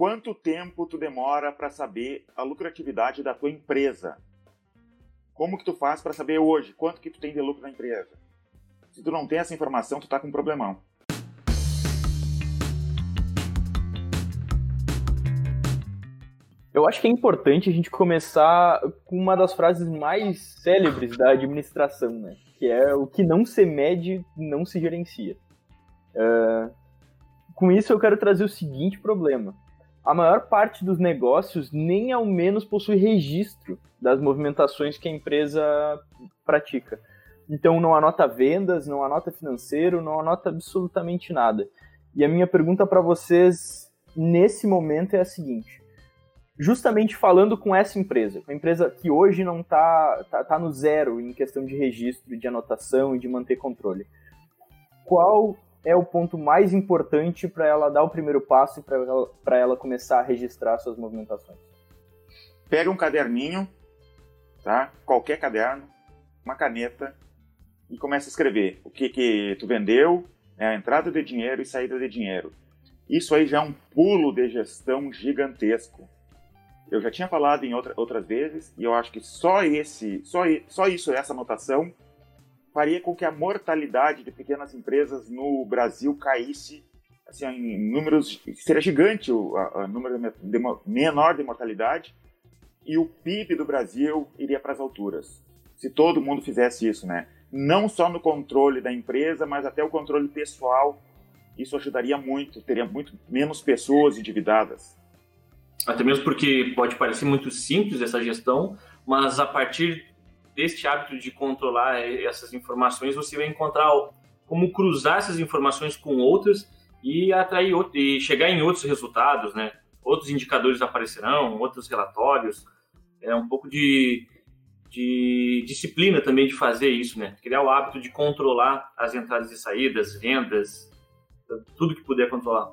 quanto tempo tu demora para saber a lucratividade da tua empresa? Como que tu faz para saber hoje quanto que tu tem de lucro na empresa? Se tu não tem essa informação, tu tá com um problemão. Eu acho que é importante a gente começar com uma das frases mais célebres da administração, né? Que é o que não se mede, não se gerencia. Uh, com isso, eu quero trazer o seguinte problema. A maior parte dos negócios nem ao menos possui registro das movimentações que a empresa pratica. Então, não anota vendas, não anota financeiro, não anota absolutamente nada. E a minha pergunta para vocês nesse momento é a seguinte: justamente falando com essa empresa, uma empresa que hoje não está tá, tá no zero em questão de registro, de anotação e de manter controle. Qual é o ponto mais importante para ela dar o primeiro passo e para ela, ela começar a registrar suas movimentações? Pega um caderninho, tá? Qualquer caderno, uma caneta e começa a escrever o que que tu vendeu, né? a entrada de dinheiro e saída de dinheiro. Isso aí já é um pulo de gestão gigantesco eu já tinha falado em outra, outras vezes, e eu acho que só esse, só, só isso, essa anotação, faria com que a mortalidade de pequenas empresas no Brasil caísse assim, em números. Seria gigante o a, a número de, de, menor de mortalidade, e o PIB do Brasil iria para as alturas. Se todo mundo fizesse isso, né? Não só no controle da empresa, mas até o controle pessoal. Isso ajudaria muito, teria muito menos pessoas endividadas. Até mesmo porque pode parecer muito simples essa gestão, mas a partir deste hábito de controlar essas informações, você vai encontrar como cruzar essas informações com outras e atrair e chegar em outros resultados, né? Outros indicadores aparecerão, outros relatórios. É um pouco de, de disciplina também de fazer isso, né? Criar o hábito de controlar as entradas e saídas, vendas, tudo que puder controlar.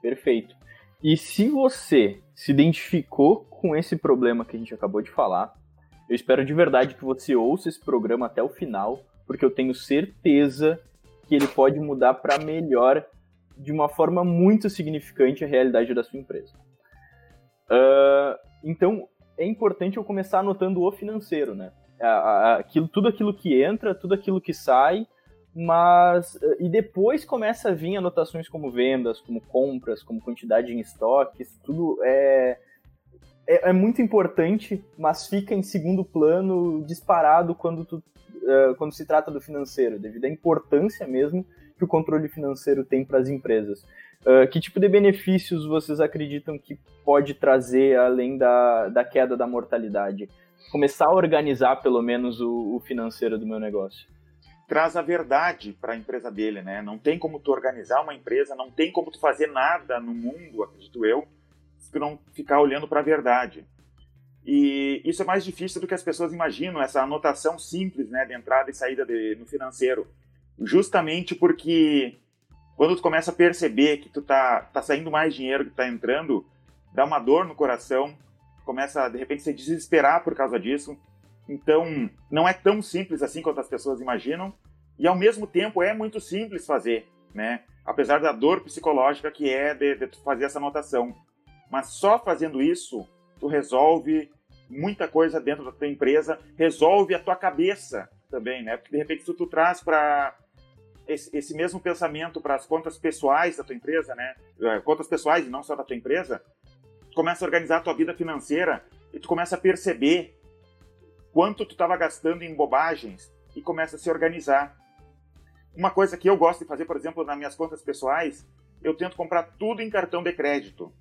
Perfeito. E se você se identificou com esse problema que a gente acabou de falar, eu espero de verdade que você ouça esse programa até o final, porque eu tenho certeza que ele pode mudar para melhor de uma forma muito significante a realidade da sua empresa. Uh, então, é importante eu começar anotando o financeiro, né? Aquilo, tudo aquilo que entra, tudo aquilo que sai, mas eh, e depois começa a vir anotações como vendas, como compras, como quantidade em estoques, tudo é, é, é muito importante, mas fica em segundo plano disparado quando, tu, uh, quando se trata do financeiro, devido à importância mesmo que o controle financeiro tem para as empresas. Uh, que tipo de benefícios vocês acreditam que pode trazer além da, da queda da mortalidade? Começar a organizar pelo menos o, o financeiro do meu negócio traz a verdade para a empresa dele, né? Não tem como tu organizar uma empresa, não tem como tu fazer nada no mundo, acredito eu, não ficar olhando para a verdade. E isso é mais difícil do que as pessoas imaginam, essa anotação simples, né, de entrada e saída de, no financeiro. Justamente porque quando tu começa a perceber que tu tá, tá saindo mais dinheiro que tá entrando, dá uma dor no coração, começa de repente a se desesperar por causa disso, então, não é tão simples assim quanto as pessoas imaginam, e ao mesmo tempo é muito simples fazer, né? Apesar da dor psicológica que é de, de fazer essa anotação. Mas só fazendo isso, tu resolve muita coisa dentro da tua empresa, resolve a tua cabeça também, né? Porque de repente se tu traz para esse, esse, mesmo pensamento para as contas pessoais da tua empresa, né? É, contas pessoais e não só da tua empresa, tu começa a organizar a tua vida financeira e tu começa a perceber quanto tu estava gastando em bobagens e começa a se organizar. Uma coisa que eu gosto de fazer, por exemplo, nas minhas contas pessoais, eu tento comprar tudo em cartão de crédito.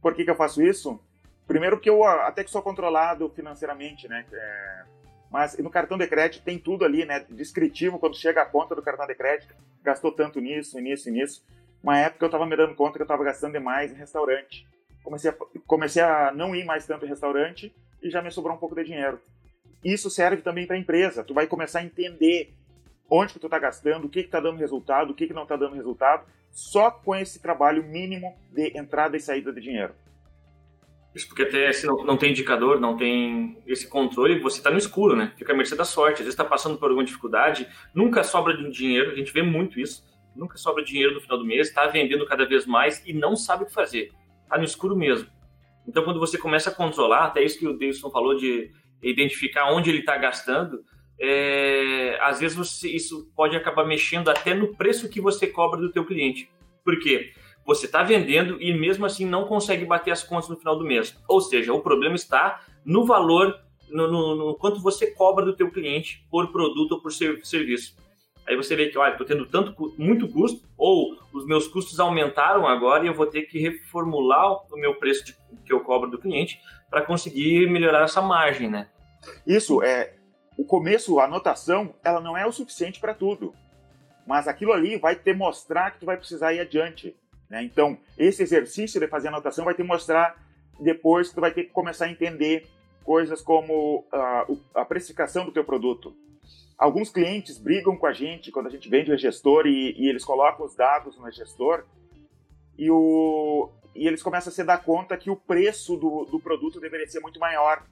Por que, que eu faço isso? Primeiro porque eu até que sou controlado financeiramente, né? É... Mas no cartão de crédito tem tudo ali, né? Descritivo quando chega a conta do cartão de crédito. Gastou tanto nisso, nisso e nisso. Uma época eu estava me dando conta que eu estava gastando demais em restaurante. Comecei a, comecei a não ir mais tanto em restaurante e já me sobrou um pouco de dinheiro. Isso serve também para a empresa. Tu vai começar a entender onde que tu está gastando, o que está dando resultado, o que, que não está dando resultado, só com esse trabalho mínimo de entrada e saída de dinheiro. Isso porque até se não, não tem indicador, não tem esse controle, você está no escuro, né? Fica a mercê da sorte. Às vezes está passando por alguma dificuldade, nunca sobra dinheiro, a gente vê muito isso, nunca sobra dinheiro no final do mês, está vendendo cada vez mais e não sabe o que fazer. tá no escuro mesmo. Então, quando você começa a controlar, até isso que o Davidson falou de identificar onde ele está gastando, é, às vezes você, isso pode acabar mexendo até no preço que você cobra do teu cliente. Por quê? Você está vendendo e mesmo assim não consegue bater as contas no final do mês. Ou seja, o problema está no valor, no, no, no quanto você cobra do teu cliente por produto ou por serviço. Aí você vê que, olha, estou tendo tanto, muito custo, ou os meus custos aumentaram agora e eu vou ter que reformular o meu preço de, que eu cobro do cliente para conseguir melhorar essa margem, né? Isso, é, o começo, a anotação, ela não é o suficiente para tudo. Mas aquilo ali vai te mostrar que tu vai precisar ir adiante. Né? Então, esse exercício de fazer anotação vai te mostrar depois que tu vai ter que começar a entender coisas como uh, a precificação do teu produto, alguns clientes brigam com a gente quando a gente vende o gestor e, e eles colocam os dados no gestor e, o, e eles começam a se dar conta que o preço do, do produto deveria ser muito maior.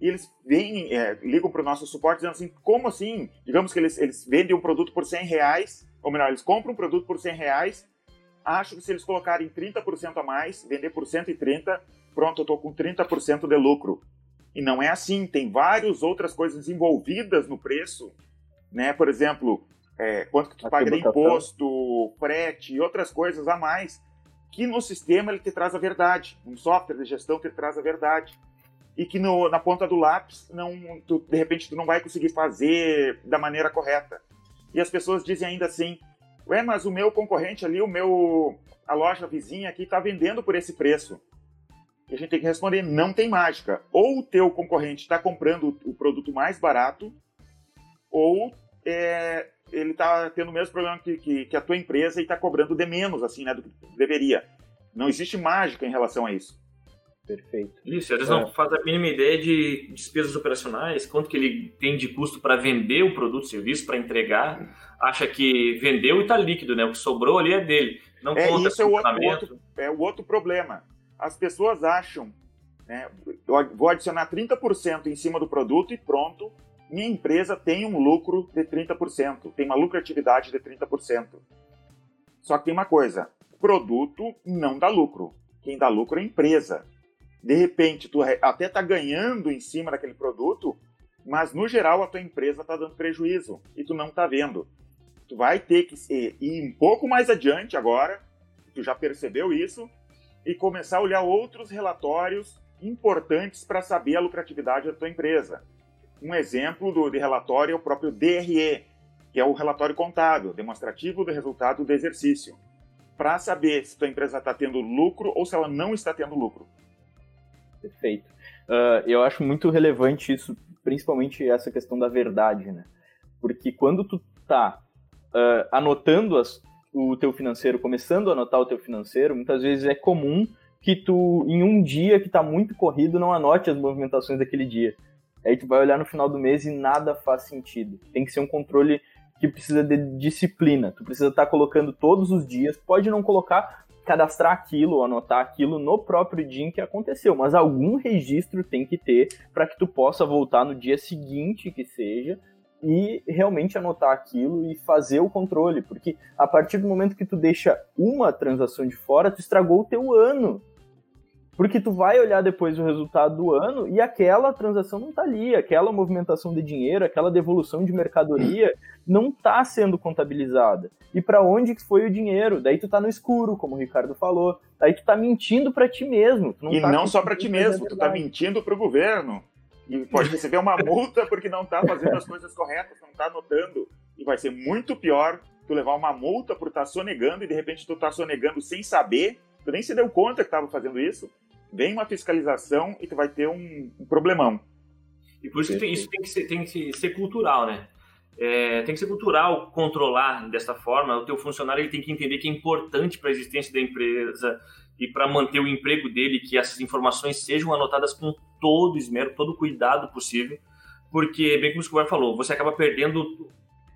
E eles vêm, é, ligam para o nosso suporte dizendo assim, como assim? Digamos que eles, eles vendem um produto por 100 reais, ou melhor, eles compram um produto por 100 reais, acham que se eles colocarem 30% a mais, vender por 130, pronto, eu estou com 30% de lucro. E não é assim, tem várias outras coisas envolvidas no preço, né? Por exemplo, é, quanto que tu paga de imposto, frete e outras coisas a mais, que no sistema ele te traz a verdade, um software de gestão te traz a verdade. E que no, na ponta do lápis, não, tu, de repente, tu não vai conseguir fazer da maneira correta. E as pessoas dizem ainda assim, ué, mas o meu concorrente ali, o meu, a loja vizinha aqui está vendendo por esse preço. E a gente tem que responder: não tem mágica. Ou o teu concorrente está comprando o produto mais barato, ou é, ele está tendo o mesmo problema que, que, que a tua empresa e está cobrando de menos, assim, né, do que deveria. Não existe mágica em relação a isso. Perfeito. Isso, eles é. não fazem a mínima ideia de despesas operacionais, quanto que ele tem de custo para vender o produto, serviço, para entregar. Acha que vendeu e está líquido, né? O que sobrou ali é dele. Não é, conta isso é o outro, é o outro problema as pessoas acham, né, eu vou adicionar 30% em cima do produto e pronto, minha empresa tem um lucro de 30%, tem uma lucratividade de 30%. Só que tem uma coisa, produto não dá lucro. Quem dá lucro é a empresa. De repente, tu até está ganhando em cima daquele produto, mas no geral a tua empresa está dando prejuízo e tu não está vendo. Tu vai ter que ir um pouco mais adiante agora, tu já percebeu isso, e começar a olhar outros relatórios importantes para saber a lucratividade da tua empresa. Um exemplo do, de relatório é o próprio DRE, que é o relatório contábil, demonstrativo do resultado do exercício, para saber se tua empresa está tendo lucro ou se ela não está tendo lucro. Perfeito. Uh, eu acho muito relevante isso, principalmente essa questão da verdade, né? Porque quando tu tá uh, anotando as, o teu financeiro, começando a anotar o teu financeiro, muitas vezes é comum que tu, em um dia que está muito corrido, não anote as movimentações daquele dia. Aí tu vai olhar no final do mês e nada faz sentido. Tem que ser um controle que precisa de disciplina. Tu precisa estar tá colocando todos os dias. Pode não colocar, cadastrar aquilo, anotar aquilo no próprio dia em que aconteceu, mas algum registro tem que ter para que tu possa voltar no dia seguinte que seja e realmente anotar aquilo e fazer o controle, porque a partir do momento que tu deixa uma transação de fora, tu estragou o teu ano. Porque tu vai olhar depois o resultado do ano e aquela transação não tá ali, aquela movimentação de dinheiro, aquela devolução de mercadoria não tá sendo contabilizada. E para onde que foi o dinheiro? Daí tu tá no escuro, como o Ricardo falou. Daí tu tá mentindo para ti mesmo. Não e tá não só para ti mesmo, tu tá mentindo pro governo e pode receber uma multa porque não está fazendo as coisas corretas, não está anotando. E vai ser muito pior tu levar uma multa por estar tá sonegando e de repente tu está sonegando sem saber, tu nem se deu conta que estava fazendo isso. Vem uma fiscalização e tu vai ter um, um problemão. E por isso que isso tem que ser, tem que ser cultural, né? É, tem que ser cultural controlar dessa forma. O teu funcionário ele tem que entender que é importante para a existência da empresa e para manter o emprego dele que essas informações sejam anotadas com todo esmero, todo cuidado possível, porque, bem como o Escobar falou, você acaba perdendo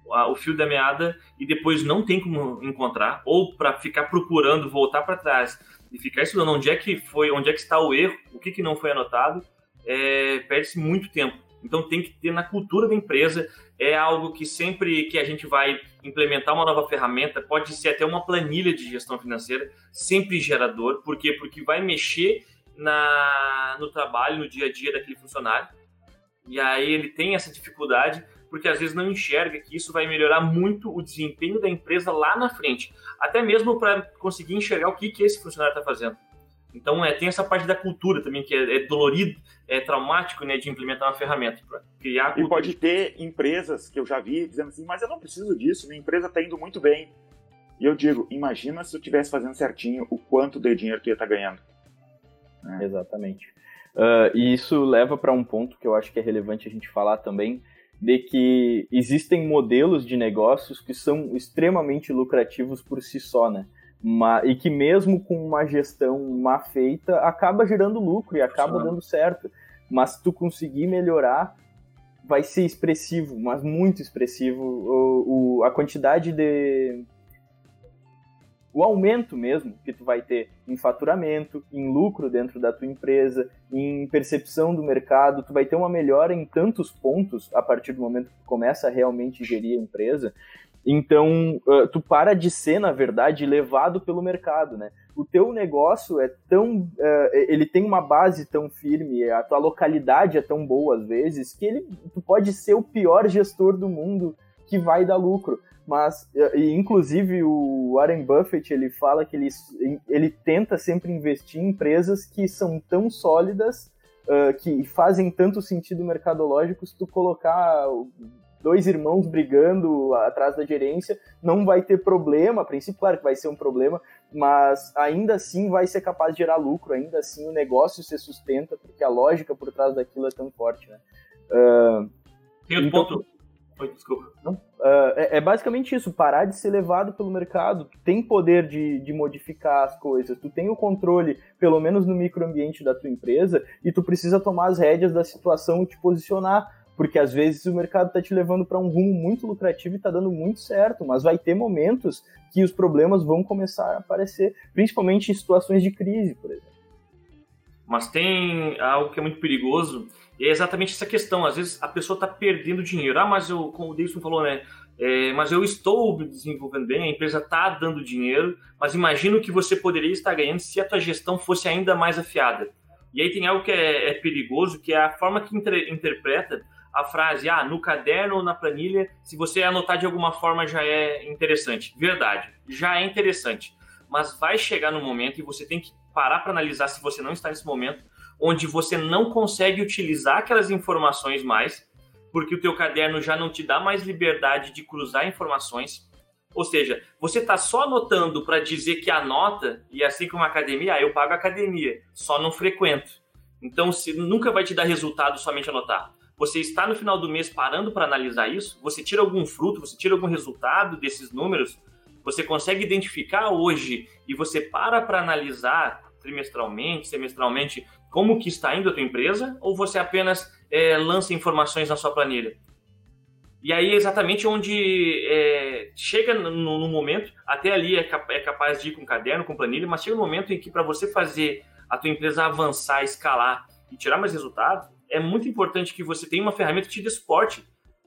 o fio da meada e depois não tem como encontrar, ou para ficar procurando, voltar para trás e ficar estudando onde é que foi, onde é que está o erro, o que, que não foi anotado, é, perde-se muito tempo. Então tem que ter na cultura da empresa, é algo que sempre que a gente vai implementar uma nova ferramenta, pode ser até uma planilha de gestão financeira, sempre gerador. Por quê? Porque vai mexer na, no trabalho, no dia a dia daquele funcionário. E aí ele tem essa dificuldade, porque às vezes não enxerga que isso vai melhorar muito o desempenho da empresa lá na frente. Até mesmo para conseguir enxergar o que, que esse funcionário está fazendo. Então, é, tem essa parte da cultura também, que é, é dolorido, é traumático né, de implementar uma ferramenta para criar. E pode ter empresas que eu já vi dizendo assim, mas eu não preciso disso, minha empresa está indo muito bem. E eu digo, imagina se eu estivesse fazendo certinho o quanto de dinheiro tu ia estar tá ganhando. É. Exatamente. Uh, e isso leva para um ponto que eu acho que é relevante a gente falar também, de que existem modelos de negócios que são extremamente lucrativos por si só, né? e que mesmo com uma gestão mal feita, acaba gerando lucro e acaba dando certo. Mas se tu conseguir melhorar, vai ser expressivo, mas muito expressivo. O, o, a quantidade de. O aumento mesmo que tu vai ter em faturamento, em lucro dentro da tua empresa, em percepção do mercado, tu vai ter uma melhora em tantos pontos a partir do momento que tu começa a realmente gerir a empresa, então, tu para de ser, na verdade, levado pelo mercado, né? O teu negócio é tão... Ele tem uma base tão firme, a tua localidade é tão boa, às vezes, que ele, tu pode ser o pior gestor do mundo que vai dar lucro. Mas, uh, e, inclusive, o Warren Buffett, ele fala que ele, ele tenta sempre investir em empresas que são tão sólidas que fazem tanto sentido mercadológico se tu colocar dois irmãos brigando atrás da gerência, não vai ter problema, a princípio, claro que vai ser um problema, mas ainda assim vai ser capaz de gerar lucro, ainda assim o negócio se sustenta, porque a lógica por trás daquilo é tão forte, né? Uh, Tem outro então, ponto. Oi, desculpa. Não, uh, é, é, basicamente isso, parar de ser levado pelo mercado. Tu tem poder de, de modificar as coisas, tu tem o controle, pelo menos no microambiente da tua empresa, e tu precisa tomar as rédeas da situação e te posicionar porque às vezes o mercado está te levando para um rumo muito lucrativo e está dando muito certo, mas vai ter momentos que os problemas vão começar a aparecer, principalmente em situações de crise, por exemplo. Mas tem algo que é muito perigoso, e é exatamente essa questão. Às vezes a pessoa está perdendo dinheiro. Ah, mas eu, como o Davidson falou, né? É, mas eu estou desenvolvendo bem, a empresa está dando dinheiro, mas imagino que você poderia estar ganhando se a tua gestão fosse ainda mais afiada. E aí tem algo que é, é perigoso, que é a forma que inter, interpreta a frase, ah, no caderno ou na planilha, se você anotar de alguma forma já é interessante. Verdade, já é interessante. Mas vai chegar no momento e você tem que parar para analisar se você não está nesse momento, onde você não consegue utilizar aquelas informações mais, porque o teu caderno já não te dá mais liberdade de cruzar informações. Ou seja, você está só anotando para dizer que anota, e assim como a academia, ah, eu pago a academia, só não frequento. Então, se, nunca vai te dar resultado somente anotar você está no final do mês parando para analisar isso, você tira algum fruto, você tira algum resultado desses números, você consegue identificar hoje e você para para analisar trimestralmente, semestralmente, como que está indo a tua empresa, ou você apenas é, lança informações na sua planilha? E aí é exatamente onde é, chega no, no, momento, até ali é, cap é capaz de ir com caderno, com planilha, mas chega um momento em que para você fazer a tua empresa avançar, escalar e tirar mais resultado, é muito importante que você tenha uma ferramenta que te dê suporte,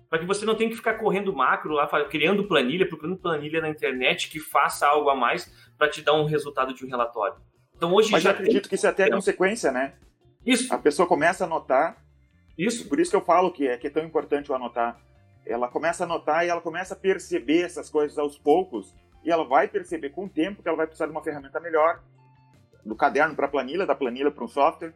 para que você não tenha que ficar correndo macro lá, criando planilha, procurando planilha na internet que faça algo a mais para te dar um resultado de um relatório. Então hoje Mas já acredito tem... que isso é até consequência, né? Isso. A pessoa começa a anotar. Isso. Por isso que eu falo que é, que é tão importante o anotar. Ela começa a anotar e ela começa a perceber essas coisas aos poucos e ela vai perceber com o tempo que ela vai precisar de uma ferramenta melhor, do caderno para a planilha, da planilha para um software.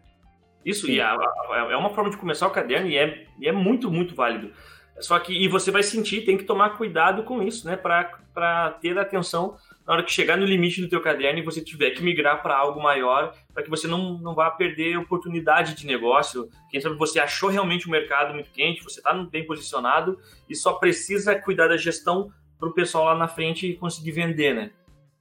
Isso, Sim. e a, a, é uma forma de começar o caderno e é, e é muito, muito válido. Só que, e você vai sentir, tem que tomar cuidado com isso, né? Para ter atenção na hora que chegar no limite do teu caderno e você tiver que migrar para algo maior, para que você não, não vá perder oportunidade de negócio. Quem sabe você achou realmente o mercado muito quente, você está bem posicionado e só precisa cuidar da gestão para o pessoal lá na frente conseguir vender, né?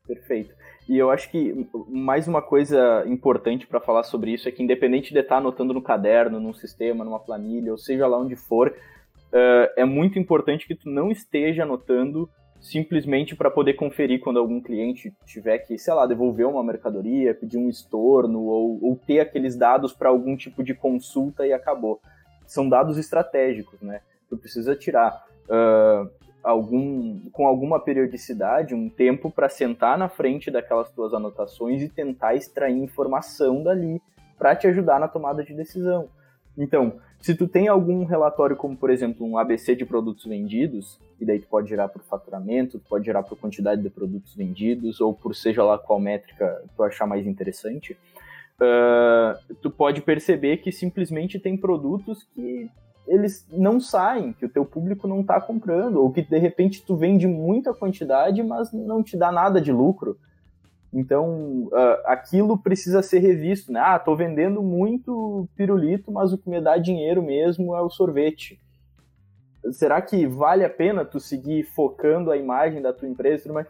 Perfeito. E eu acho que mais uma coisa importante para falar sobre isso é que, independente de estar tá anotando no caderno, num sistema, numa planilha, ou seja lá onde for, uh, é muito importante que tu não esteja anotando simplesmente para poder conferir quando algum cliente tiver que, sei lá, devolver uma mercadoria, pedir um estorno ou, ou ter aqueles dados para algum tipo de consulta e acabou. São dados estratégicos, né? Tu precisa tirar. Uh, algum, com alguma periodicidade, um tempo para sentar na frente daquelas tuas anotações e tentar extrair informação dali para te ajudar na tomada de decisão. Então, se tu tem algum relatório como, por exemplo, um ABC de produtos vendidos, e daí tu pode gerar por faturamento, tu pode gerar por quantidade de produtos vendidos, ou por seja lá qual métrica tu achar mais interessante, uh, tu pode perceber que simplesmente tem produtos que eles não saem, que o teu público não está comprando, ou que de repente tu vende muita quantidade, mas não te dá nada de lucro. Então, uh, aquilo precisa ser revisto, né? Ah, tô vendendo muito pirulito, mas o que me dá dinheiro mesmo é o sorvete. Será que vale a pena tu seguir focando a imagem da tua empresa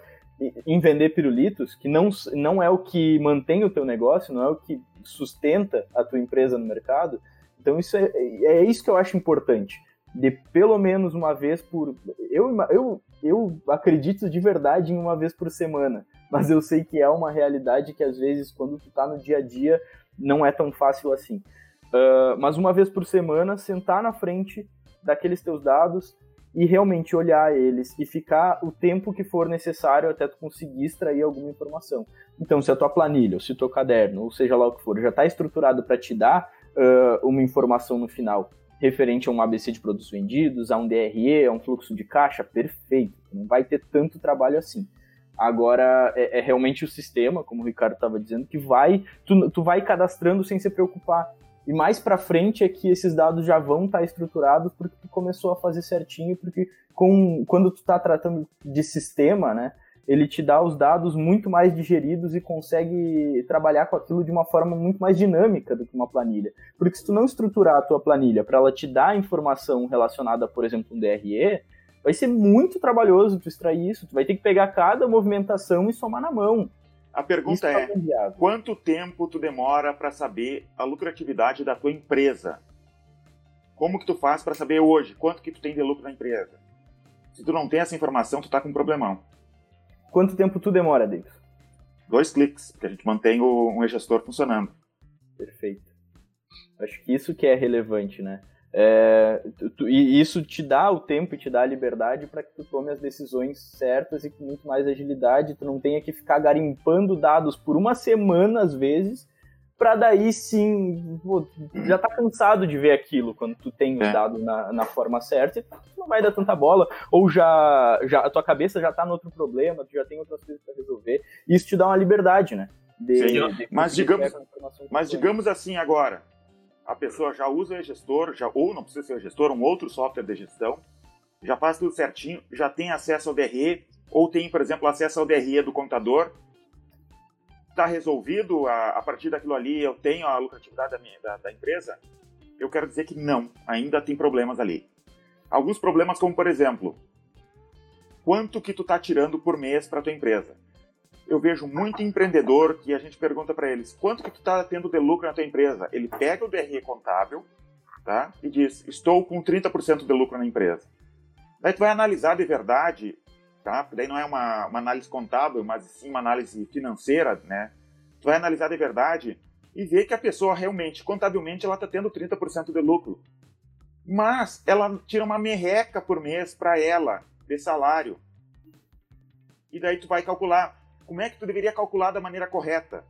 em vender pirulitos, que não, não é o que mantém o teu negócio, não é o que sustenta a tua empresa no mercado? Então, isso é, é isso que eu acho importante. De pelo menos uma vez por. Eu, eu, eu acredito de verdade em uma vez por semana mas eu sei que é uma realidade que às vezes, quando tu tá no dia a dia, não é tão fácil assim. Uh, mas uma vez por semana, sentar na frente daqueles teus dados e realmente olhar eles e ficar o tempo que for necessário até tu conseguir extrair alguma informação. Então, se a tua planilha, ou se o teu caderno, ou seja lá o que for, já está estruturado para te dar uh, uma informação no final referente a um ABC de produtos vendidos, a um DRE, a um fluxo de caixa, perfeito. Não vai ter tanto trabalho assim. Agora é, é, realmente o sistema, como o Ricardo estava dizendo, que vai, tu, tu vai cadastrando sem se preocupar. E mais para frente é que esses dados já vão estar tá estruturados porque tu começou a fazer certinho, porque com, quando tu está tratando de sistema, né, ele te dá os dados muito mais digeridos e consegue trabalhar com aquilo de uma forma muito mais dinâmica do que uma planilha. Porque se tu não estruturar a tua planilha para ela te dar informação relacionada, por exemplo, um DRE, vai ser muito trabalhoso tu extrair isso. Tu vai ter que pegar cada movimentação e somar na mão. A pergunta é, é quanto tempo tu demora para saber a lucratividade da tua empresa? Como que tu faz para saber hoje quanto que tu tem de lucro na empresa? Se tu não tem essa informação, tu tá com um problemão. Quanto tempo tu demora, Davis? Dois cliques, porque a gente mantém o, um gestor funcionando. Perfeito. Acho que isso que é relevante, né? É, tu, e isso te dá o tempo e te dá a liberdade para que tu tome as decisões certas e com muito mais agilidade. Tu não tenha que ficar garimpando dados por uma semana, às vezes, para daí sim. Pô, já tá cansado de ver aquilo quando tu tem os é. dados na, na forma certa e tu não vai dar tanta bola. Ou já, já a tua cabeça já tá no outro problema, tu já tem outras coisas para resolver. Isso te dá uma liberdade, né? De, de mas digamos, mas digamos assim agora a pessoa já usa o gestor, já, ou não precisa ser o gestor, um outro software de gestão, já faz tudo certinho, já tem acesso ao DRE, ou tem, por exemplo, acesso ao DRE do contador, está resolvido a, a, partir daquilo ali, eu tenho a lucratividade da, minha, da, da empresa? Eu quero dizer que não, ainda tem problemas ali. Alguns problemas como, por exemplo, quanto que tu está tirando por mês para tua empresa? Eu vejo muito empreendedor que a gente pergunta para eles quanto que tu está tendo de lucro na tua empresa. Ele pega o DRE contábil tá? e diz, estou com 30% de lucro na empresa. Daí tu vai analisar de verdade, tá? Daí não é uma, uma análise contábil, mas sim uma análise financeira, né? Tu vai analisar de verdade e ver que a pessoa realmente, contabilmente, ela está tendo 30% de lucro. Mas ela tira uma merreca por mês para ela de salário. E daí tu vai calcular, como é que tu deveria calcular da maneira correta?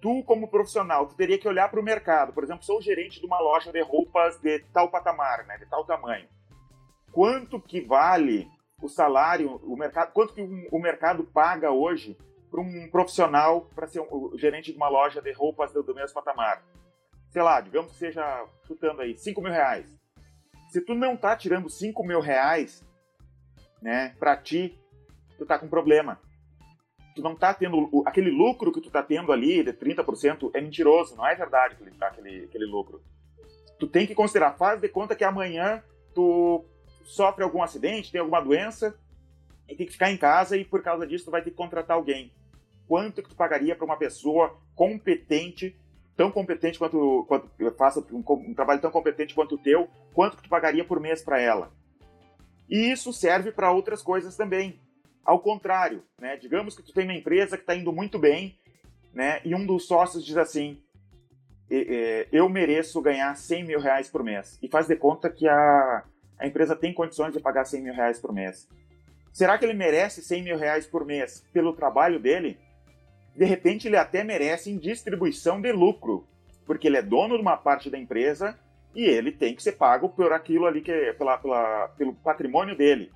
Tu, como profissional, tu teria que olhar para o mercado. Por exemplo, sou gerente de uma loja de roupas de tal patamar, né, de tal tamanho. Quanto que vale o salário, o mercado, quanto que o mercado paga hoje para um profissional para ser um, gerente de uma loja de roupas do, do mesmo patamar? Sei lá, digamos que seja, chutando aí, 5 mil reais. Se tu não tá tirando 5 mil reais, né, para ti, tu tá com problema tu não tá tendo aquele lucro que tu tá tendo ali de 30% é mentiroso, não é verdade aquele, aquele, aquele lucro. Tu tem que considerar, faz de conta que amanhã tu sofre algum acidente, tem alguma doença e tem que ficar em casa e por causa disso tu vai ter que contratar alguém. Quanto que tu pagaria para uma pessoa competente, tão competente quanto, quanto faça um, um, trabalho tão competente quanto o teu, quanto que tu pagaria por mês para ela? E isso serve para outras coisas também. Ao contrário, né? Digamos que tu tem uma empresa que está indo muito bem, né? E um dos sócios diz assim: eu mereço ganhar 100 mil reais por mês. E faz de conta que a, a empresa tem condições de pagar 100 mil reais por mês. Será que ele merece 100 mil reais por mês pelo trabalho dele? De repente, ele até merece em distribuição de lucro, porque ele é dono de uma parte da empresa e ele tem que ser pago por aquilo ali que é pela, pela, pelo patrimônio dele.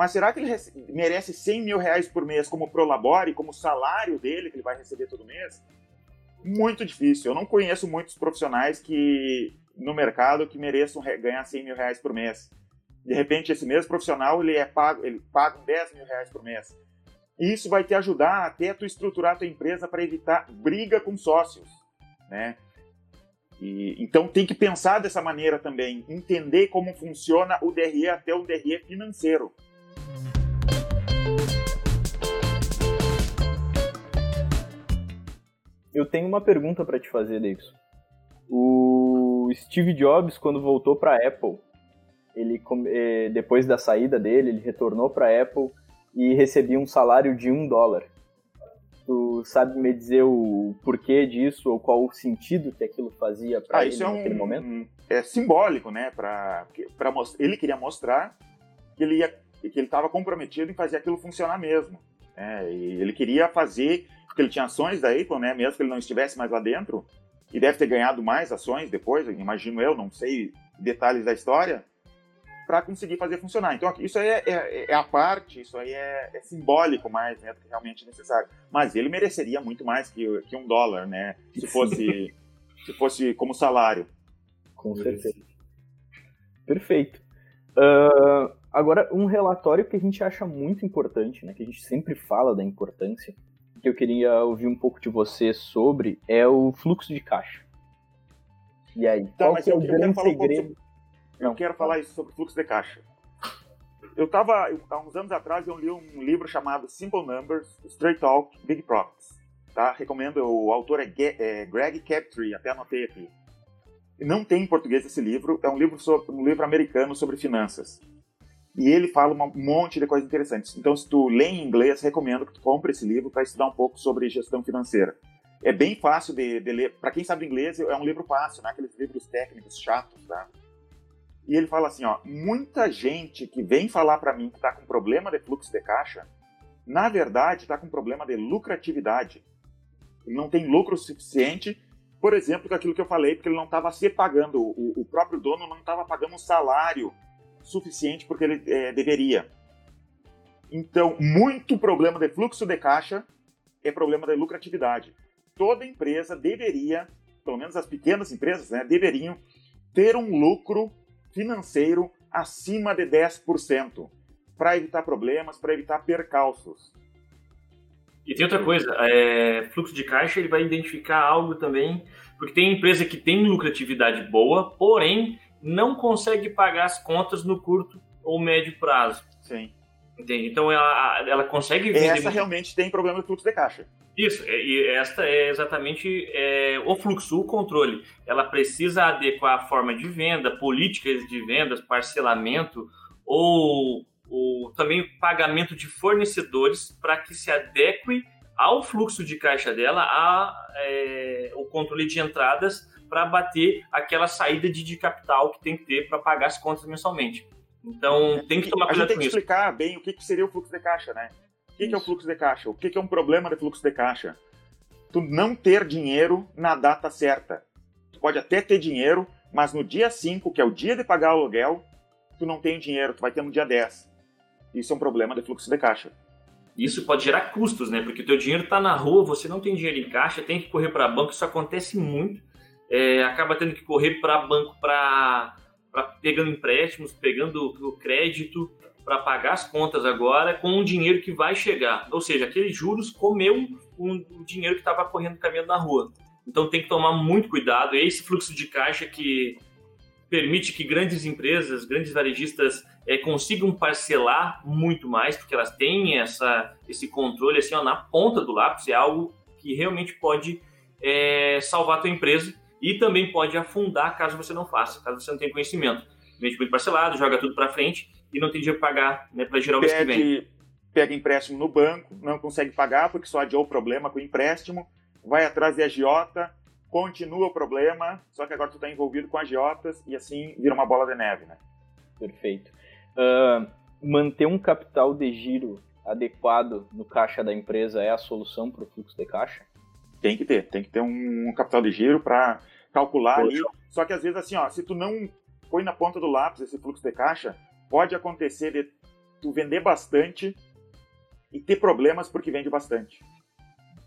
Mas será que ele merece 100 mil reais por mês como prolabore, como salário dele que ele vai receber todo mês? Muito difícil. Eu não conheço muitos profissionais que no mercado que mereçam ganhar 100 mil reais por mês. De repente, esse mesmo profissional ele é pago, ele paga 10 mil reais por mês. E isso vai te ajudar até tu estruturar a tua empresa para evitar briga com sócios, né? E, então tem que pensar dessa maneira também, entender como funciona o DRE até o DRE financeiro. Eu tenho uma pergunta para te fazer, Davidson. O Steve Jobs, quando voltou para a Apple, ele eh, depois da saída dele, ele retornou para a Apple e recebia um salário de um dólar. Tu sabe me dizer o porquê disso ou qual o sentido que aquilo fazia para ah, ele é naquele um, momento? É simbólico, né? Para ele queria mostrar que ele ia, que ele estava comprometido em fazer aquilo funcionar mesmo. É, e ele queria fazer porque ele tinha ações da Apple, né? Mesmo que ele não estivesse mais lá dentro, e deve ter ganhado mais ações depois, imagino eu, não sei detalhes da história, para conseguir fazer funcionar. Então, isso aí é, é, é a parte, isso aí é, é, simbólico mais né, do que realmente necessário. Mas ele mereceria muito mais que, que um dólar, né? Se fosse, se fosse como salário. Com certeza. Perfeito. Uh, agora, um relatório que a gente acha muito importante, né, que a gente sempre fala da importância, que eu queria ouvir um pouco de você sobre é o fluxo de caixa. E aí, tá, qual é o grande segredo? Um sobre... Eu quero falar isso sobre fluxo de caixa. Eu estava, há uns anos atrás, eu li um livro chamado Simple Numbers, Straight Talk, Big Profits. Tá? Recomendo, o autor é, é Greg Captree, até anotei aqui. Não tem em português esse livro, é um livro, sobre, um livro americano sobre finanças. E ele fala um monte de coisas interessantes. Então, se tu lê em inglês, recomendo que tu compre esse livro para estudar um pouco sobre gestão financeira. É bem fácil de, de ler. Para quem sabe inglês, é um livro fácil, não é aqueles livros técnicos chatos, tá? E ele fala assim, ó, muita gente que vem falar para mim que está com problema de fluxo de caixa, na verdade está com problema de lucratividade. Ele não tem lucro suficiente, por exemplo, com aquilo que eu falei, porque ele não estava se pagando, o, o próprio dono não estava pagando um salário suficiente porque ele é, deveria. Então, muito problema de fluxo de caixa é problema de lucratividade. Toda empresa deveria, pelo menos as pequenas empresas, né, deveriam ter um lucro financeiro acima de 10%, para evitar problemas, para evitar percalços. E tem outra coisa, é, fluxo de caixa ele vai identificar algo também, porque tem empresa que tem lucratividade boa, porém não consegue pagar as contas no curto ou médio prazo. Sim. Entende? Então ela, ela consegue vender. Essa muito... realmente tem problema de fluxo de caixa. Isso, e esta é exatamente é, o fluxo, o controle. Ela precisa adequar a forma de venda, políticas de vendas, parcelamento ou, ou também pagamento de fornecedores para que se adeque ao fluxo de caixa dela, a, é, o controle de entradas para bater aquela saída de, de capital que tem que ter para pagar as contas mensalmente. Então, tem que tomar cuidado com isso. A gente tem que explicar bem o que, que seria o fluxo de caixa, né? O que, que é o fluxo de caixa? O que, que é um problema de fluxo de caixa? Tu não ter dinheiro na data certa. Tu pode até ter dinheiro, mas no dia 5, que é o dia de pagar o aluguel, tu não tem dinheiro, tu vai ter no dia 10. Isso é um problema de fluxo de caixa. Isso pode gerar custos, né? Porque o teu dinheiro está na rua, você não tem dinheiro em caixa, tem que correr para banco, isso acontece muito é, acaba tendo que correr para banco para pegando empréstimos, pegando o crédito para pagar as contas agora com o dinheiro que vai chegar. Ou seja, aqueles juros comeu o dinheiro que estava correndo caminhando na rua. Então tem que tomar muito cuidado. É esse fluxo de caixa que permite que grandes empresas, grandes varejistas é, consigam parcelar muito mais, porque elas têm essa, esse controle assim, ó, na ponta do lápis. É algo que realmente pode é, salvar a tua empresa e também pode afundar caso você não faça, caso você não tenha conhecimento. Vende muito parcelado, joga tudo para frente e não tem dinheiro para pagar né, para gerar o mês que vem. Pega empréstimo no banco, não consegue pagar porque só adiou o problema com o empréstimo, vai atrás de agiota, continua o problema, só que agora tu está envolvido com agiotas e assim vira uma bola de neve, né? Perfeito. Uh, manter um capital de giro adequado no caixa da empresa é a solução para o fluxo de caixa? Tem que ter, tem que ter um, capital de giro para calcular Poxa. ali. Só que às vezes assim, ó, se tu não põe na ponta do lápis esse fluxo de caixa, pode acontecer de tu vender bastante e ter problemas porque vende bastante.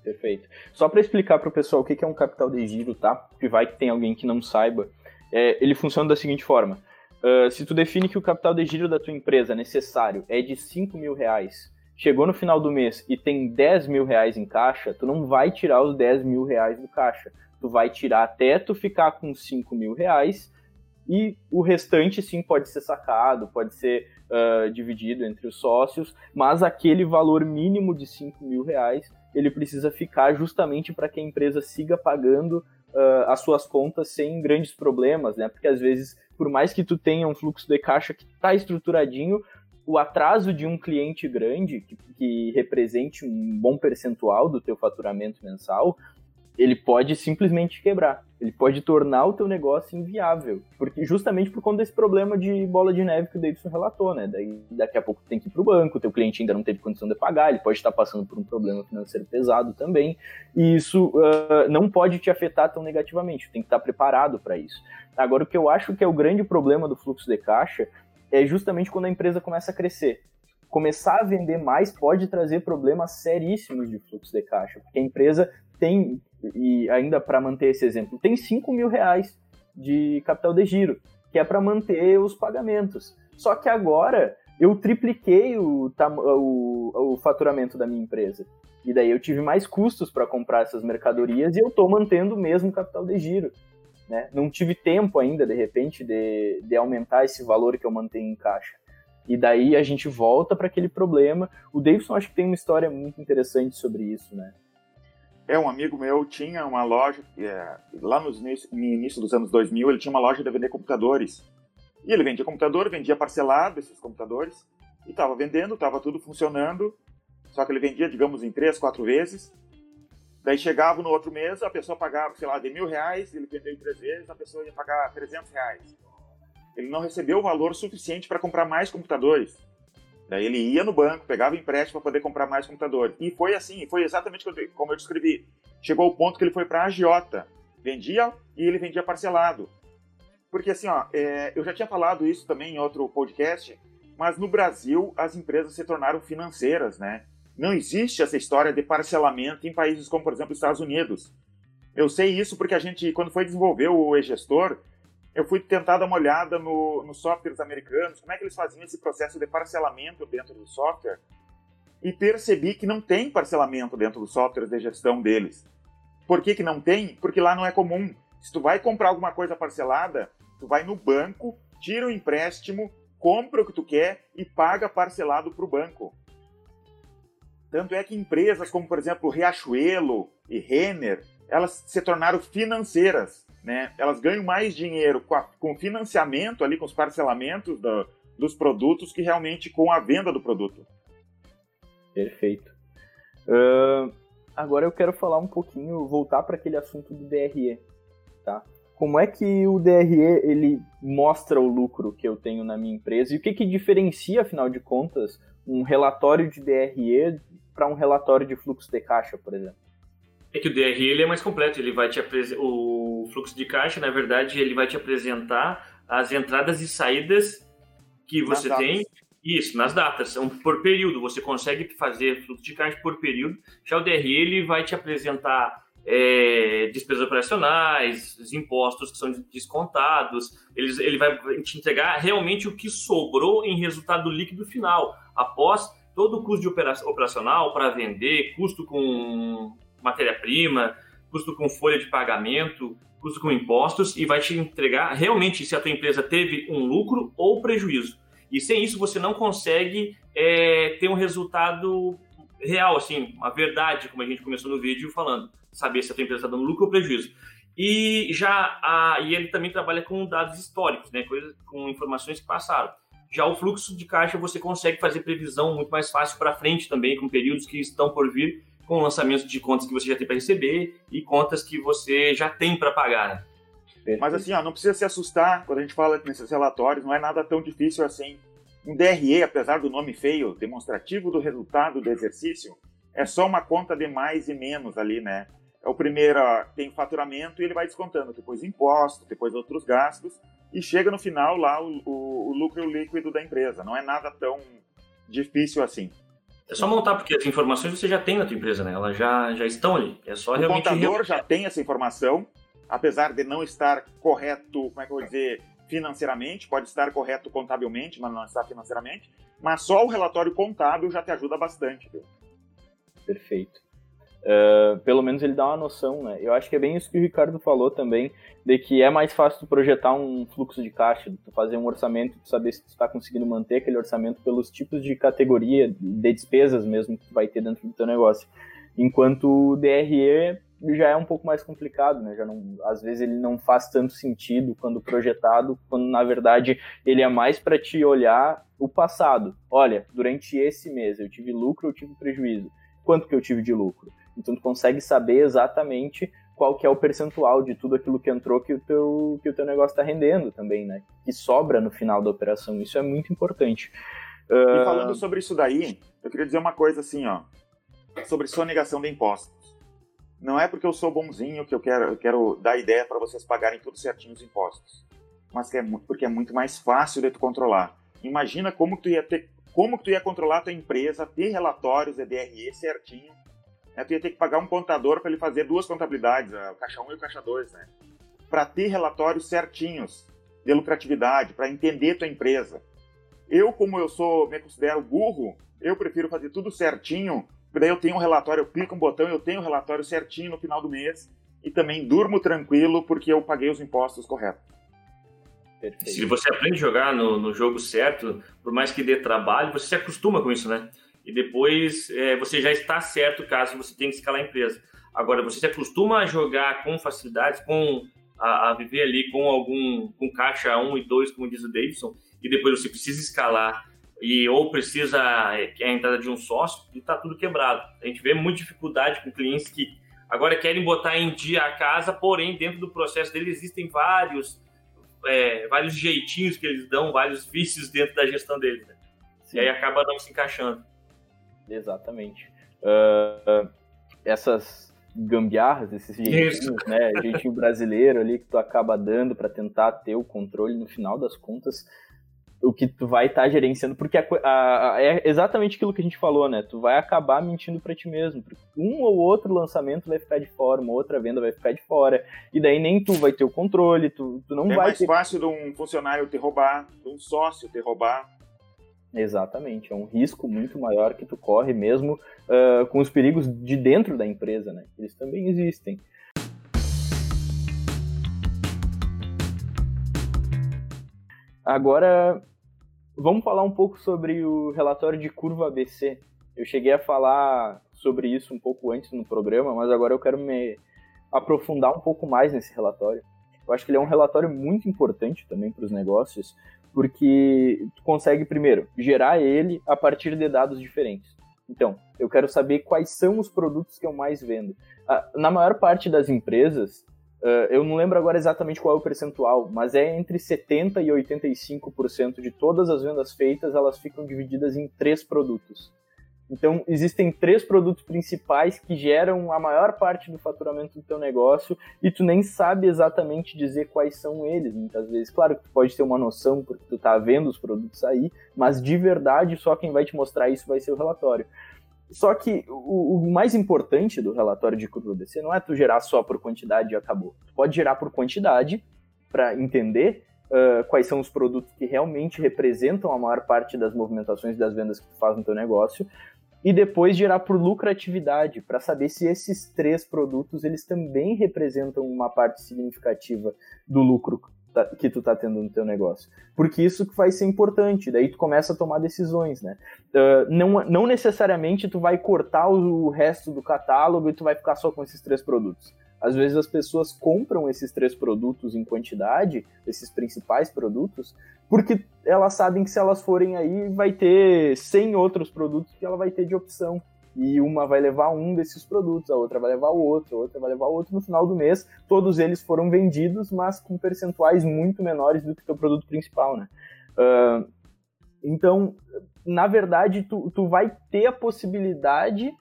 Perfeito. Só para explicar para o pessoal o que é um capital de giro, tá? Porque vai que tem alguém que não saiba. É, ele funciona da seguinte forma. Uh, se tu define que o capital de giro da tua empresa necessário é de 5 mil reais, chegou no final do mês e tem 10 mil reais em caixa, tu não vai tirar os 10 mil reais do caixa. Tu vai tirar até tu ficar com 5 mil reais e o restante sim pode ser sacado, pode ser uh, dividido entre os sócios, mas aquele valor mínimo de 5 mil reais ele precisa ficar justamente para que a empresa siga pagando uh, as suas contas sem grandes problemas, né? Porque às vezes, por mais que tu tenha um fluxo de caixa que está estruturadinho, o atraso de um cliente grande, que, que represente um bom percentual do teu faturamento mensal, ele pode simplesmente quebrar. Ele pode tornar o teu negócio inviável. Porque justamente por conta desse problema de bola de neve que o Davidson relatou, né? Daí daqui a pouco tem que ir para o banco, teu cliente ainda não teve condição de pagar, ele pode estar passando por um problema financeiro pesado também. E isso uh, não pode te afetar tão negativamente. Tem que estar preparado para isso. Agora, o que eu acho que é o grande problema do fluxo de caixa é justamente quando a empresa começa a crescer começar a vender mais pode trazer problemas seríssimos de fluxo de caixa, porque a empresa tem e ainda para manter esse exemplo, tem 5 mil reais de capital de giro, que é para manter os pagamentos. Só que agora eu tripliquei o, o, o faturamento da minha empresa. E daí eu tive mais custos para comprar essas mercadorias e eu estou mantendo o mesmo capital de giro. Né? Não tive tempo ainda, de repente, de, de aumentar esse valor que eu mantenho em caixa. E daí a gente volta para aquele problema. O Davidson acho que tem uma história muito interessante sobre isso, né? É, um amigo meu tinha uma loja, é, lá no início, no início dos anos 2000, ele tinha uma loja de vender computadores. E ele vendia computador, vendia parcelado esses computadores, e estava vendendo, estava tudo funcionando, só que ele vendia, digamos, em três, quatro vezes. Daí chegava no outro mês, a pessoa pagava, sei lá, de mil reais, ele vendeu em três vezes, a pessoa ia pagar 300 reais. Ele não recebeu o valor suficiente para comprar mais computadores. Daí ele ia no banco, pegava empréstimo para poder comprar mais computadores. E foi assim, foi exatamente como eu descrevi. Chegou o ponto que ele foi para a agiota. Vendia e ele vendia parcelado. Porque assim, ó, é, eu já tinha falado isso também em outro podcast, mas no Brasil as empresas se tornaram financeiras, né? Não existe essa história de parcelamento em países como, por exemplo, os Estados Unidos. Eu sei isso porque a gente, quando foi desenvolver o e-gestor, eu fui tentar dar uma olhada no, nos softwares americanos, como é que eles faziam esse processo de parcelamento dentro do software, e percebi que não tem parcelamento dentro dos softwares de gestão deles. Por que, que não tem? Porque lá não é comum. Se tu vai comprar alguma coisa parcelada, tu vai no banco, tira o empréstimo, compra o que tu quer e paga parcelado para o banco. Tanto é que empresas como, por exemplo, Riachuelo e Renner, elas se tornaram financeiras né? Elas ganham mais dinheiro com, a, com o financiamento ali, com os parcelamentos do, dos produtos, que realmente com a venda do produto. Perfeito. Uh, agora eu quero falar um pouquinho, voltar para aquele assunto do DRE, tá? Como é que o DRE ele mostra o lucro que eu tenho na minha empresa e o que, que diferencia, afinal de contas, um relatório de DRE para um relatório de fluxo de caixa, por exemplo? É que o DRE ele é mais completo, ele vai te o fluxo de caixa, na verdade, ele vai te apresentar as entradas e saídas que você nas tem. Datas. Isso, nas datas, são por período, você consegue fazer fluxo de caixa por período. Já o DRE ele vai te apresentar é, despesas operacionais, os impostos que são descontados, ele, ele vai te entregar realmente o que sobrou em resultado líquido final, após todo o custo de operacional para vender, custo com matéria-prima, custo com folha de pagamento, custo com impostos e vai te entregar realmente se a tua empresa teve um lucro ou prejuízo. E sem isso você não consegue é, ter um resultado real, assim, uma verdade, como a gente começou no vídeo falando, saber se a tua empresa está dando lucro ou prejuízo. E já a, e ele também trabalha com dados históricos, né, coisa, com informações que passaram. Já o fluxo de caixa você consegue fazer previsão muito mais fácil para frente também, com períodos que estão por vir com o lançamento de contas que você já tem para receber e contas que você já tem para pagar. Né? Perfeito. Mas assim, ó, não precisa se assustar quando a gente fala nesses relatórios, não é nada tão difícil assim. Um DRE, apesar do nome feio, demonstrativo do resultado do exercício, é só uma conta de mais e menos ali, né? É o primeiro, tem faturamento e ele vai descontando, depois imposto, depois outros gastos, e chega no final lá o, o, o lucro líquido da empresa. Não é nada tão difícil assim. É só montar, porque as informações você já tem na tua empresa, né? Elas já, já estão ali. É só o realmente... contador já tem essa informação, apesar de não estar correto, como é que eu vou dizer, financeiramente, pode estar correto contabilmente, mas não está financeiramente, mas só o relatório contábil já te ajuda bastante. Viu? Perfeito. Uh, pelo menos ele dá uma noção, né? Eu acho que é bem isso que o Ricardo falou também, de que é mais fácil tu projetar um fluxo de caixa, tu fazer um orçamento, tu saber se tu está conseguindo manter aquele orçamento pelos tipos de categoria de despesas mesmo que tu vai ter dentro do teu negócio. Enquanto o DRE já é um pouco mais complicado, né? Já não, às vezes ele não faz tanto sentido quando projetado, quando na verdade ele é mais para te olhar o passado. Olha, durante esse mês eu tive lucro, eu tive prejuízo. Quanto que eu tive de lucro? Então tu consegue saber exatamente qual que é o percentual de tudo aquilo que entrou que o teu, que o teu negócio está rendendo também, né? Que sobra no final da operação. Isso é muito importante. Uh... E falando sobre isso daí, eu queria dizer uma coisa assim, ó, sobre sonegação de impostos. Não é porque eu sou bonzinho que eu quero, eu quero dar ideia para vocês pagarem tudo certinho os impostos, mas que é porque é muito mais fácil de tu controlar. Imagina como tu ia ter, como tu ia controlar a tua empresa, ter relatórios de DRE certinho né, tu ia ter que pagar um contador para ele fazer duas contabilidades, o caixa 1 e o caixa 2, né? Para ter relatórios certinhos de lucratividade, para entender tua empresa. Eu, como eu sou, me considero burro, eu prefiro fazer tudo certinho, porque daí eu tenho um relatório, eu clico um botão, eu tenho um relatório certinho no final do mês e também durmo tranquilo porque eu paguei os impostos corretos. Perfeito. Se você aprende a jogar no, no jogo certo, por mais que dê trabalho, você se acostuma com isso, né? E depois é, você já está certo caso você tenha que escalar a empresa. Agora, você se acostuma a jogar com facilidades, com a, a, viver ali com algum com caixa 1 e 2, como diz o Davidson, e depois você precisa escalar e ou precisa é, a entrada de um sócio e está tudo quebrado. A gente vê muita dificuldade com clientes que agora querem botar em dia a casa, porém dentro do processo dele existem vários é, vários jeitinhos que eles dão, vários vícios dentro da gestão deles. Né? E aí acaba não se encaixando. Exatamente. Uh, essas gambiarras, esses jeitinhos, né, jeitinho brasileiro ali que tu acaba dando para tentar ter o controle no final das contas, o que tu vai estar tá gerenciando, porque a, a, a, é exatamente aquilo que a gente falou, né? Tu vai acabar mentindo para ti mesmo. Um ou outro lançamento vai ficar de fora, uma outra venda vai ficar de fora, e daí nem tu vai ter o controle, tu, tu não é vai. É mais ter... fácil de um funcionário te roubar, de um sócio te roubar. Exatamente, é um risco muito maior que tu corre mesmo uh, com os perigos de dentro da empresa, né? Eles também existem. Agora, vamos falar um pouco sobre o relatório de curva ABC. Eu cheguei a falar sobre isso um pouco antes no programa, mas agora eu quero me aprofundar um pouco mais nesse relatório. Eu acho que ele é um relatório muito importante também para os negócios, porque tu consegue, primeiro, gerar ele a partir de dados diferentes. Então, eu quero saber quais são os produtos que eu mais vendo. Ah, na maior parte das empresas, ah, eu não lembro agora exatamente qual é o percentual, mas é entre 70% e 85% de todas as vendas feitas, elas ficam divididas em três produtos. Então, existem três produtos principais que geram a maior parte do faturamento do teu negócio e tu nem sabe exatamente dizer quais são eles, muitas vezes. Claro que tu pode ter uma noção porque tu tá vendo os produtos aí, mas de verdade só quem vai te mostrar isso vai ser o relatório. Só que o, o mais importante do relatório de curva BC não é tu gerar só por quantidade e acabou. Tu pode gerar por quantidade para entender Uh, quais são os produtos que realmente representam a maior parte das movimentações das vendas que tu faz no teu negócio, e depois gerar por lucratividade, para saber se esses três produtos eles também representam uma parte significativa do lucro que tu tá tendo no teu negócio. Porque isso que vai ser importante, daí tu começa a tomar decisões, né? Uh, não, não necessariamente tu vai cortar o resto do catálogo e tu vai ficar só com esses três produtos. Às vezes as pessoas compram esses três produtos em quantidade, esses principais produtos, porque elas sabem que se elas forem aí, vai ter 100 outros produtos que ela vai ter de opção. e uma vai levar um desses produtos, a outra vai levar o outro, a outra vai levar o outro. No final do mês, todos eles foram vendidos, mas com percentuais muito menores do que o produto principal, né? Uh, então, na verdade, tu, tu vai ter a possibilidade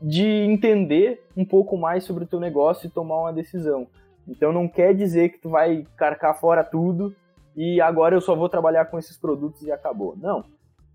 de entender um pouco mais sobre o teu negócio e tomar uma decisão. Então não quer dizer que tu vai carcar fora tudo e agora eu só vou trabalhar com esses produtos e acabou. Não.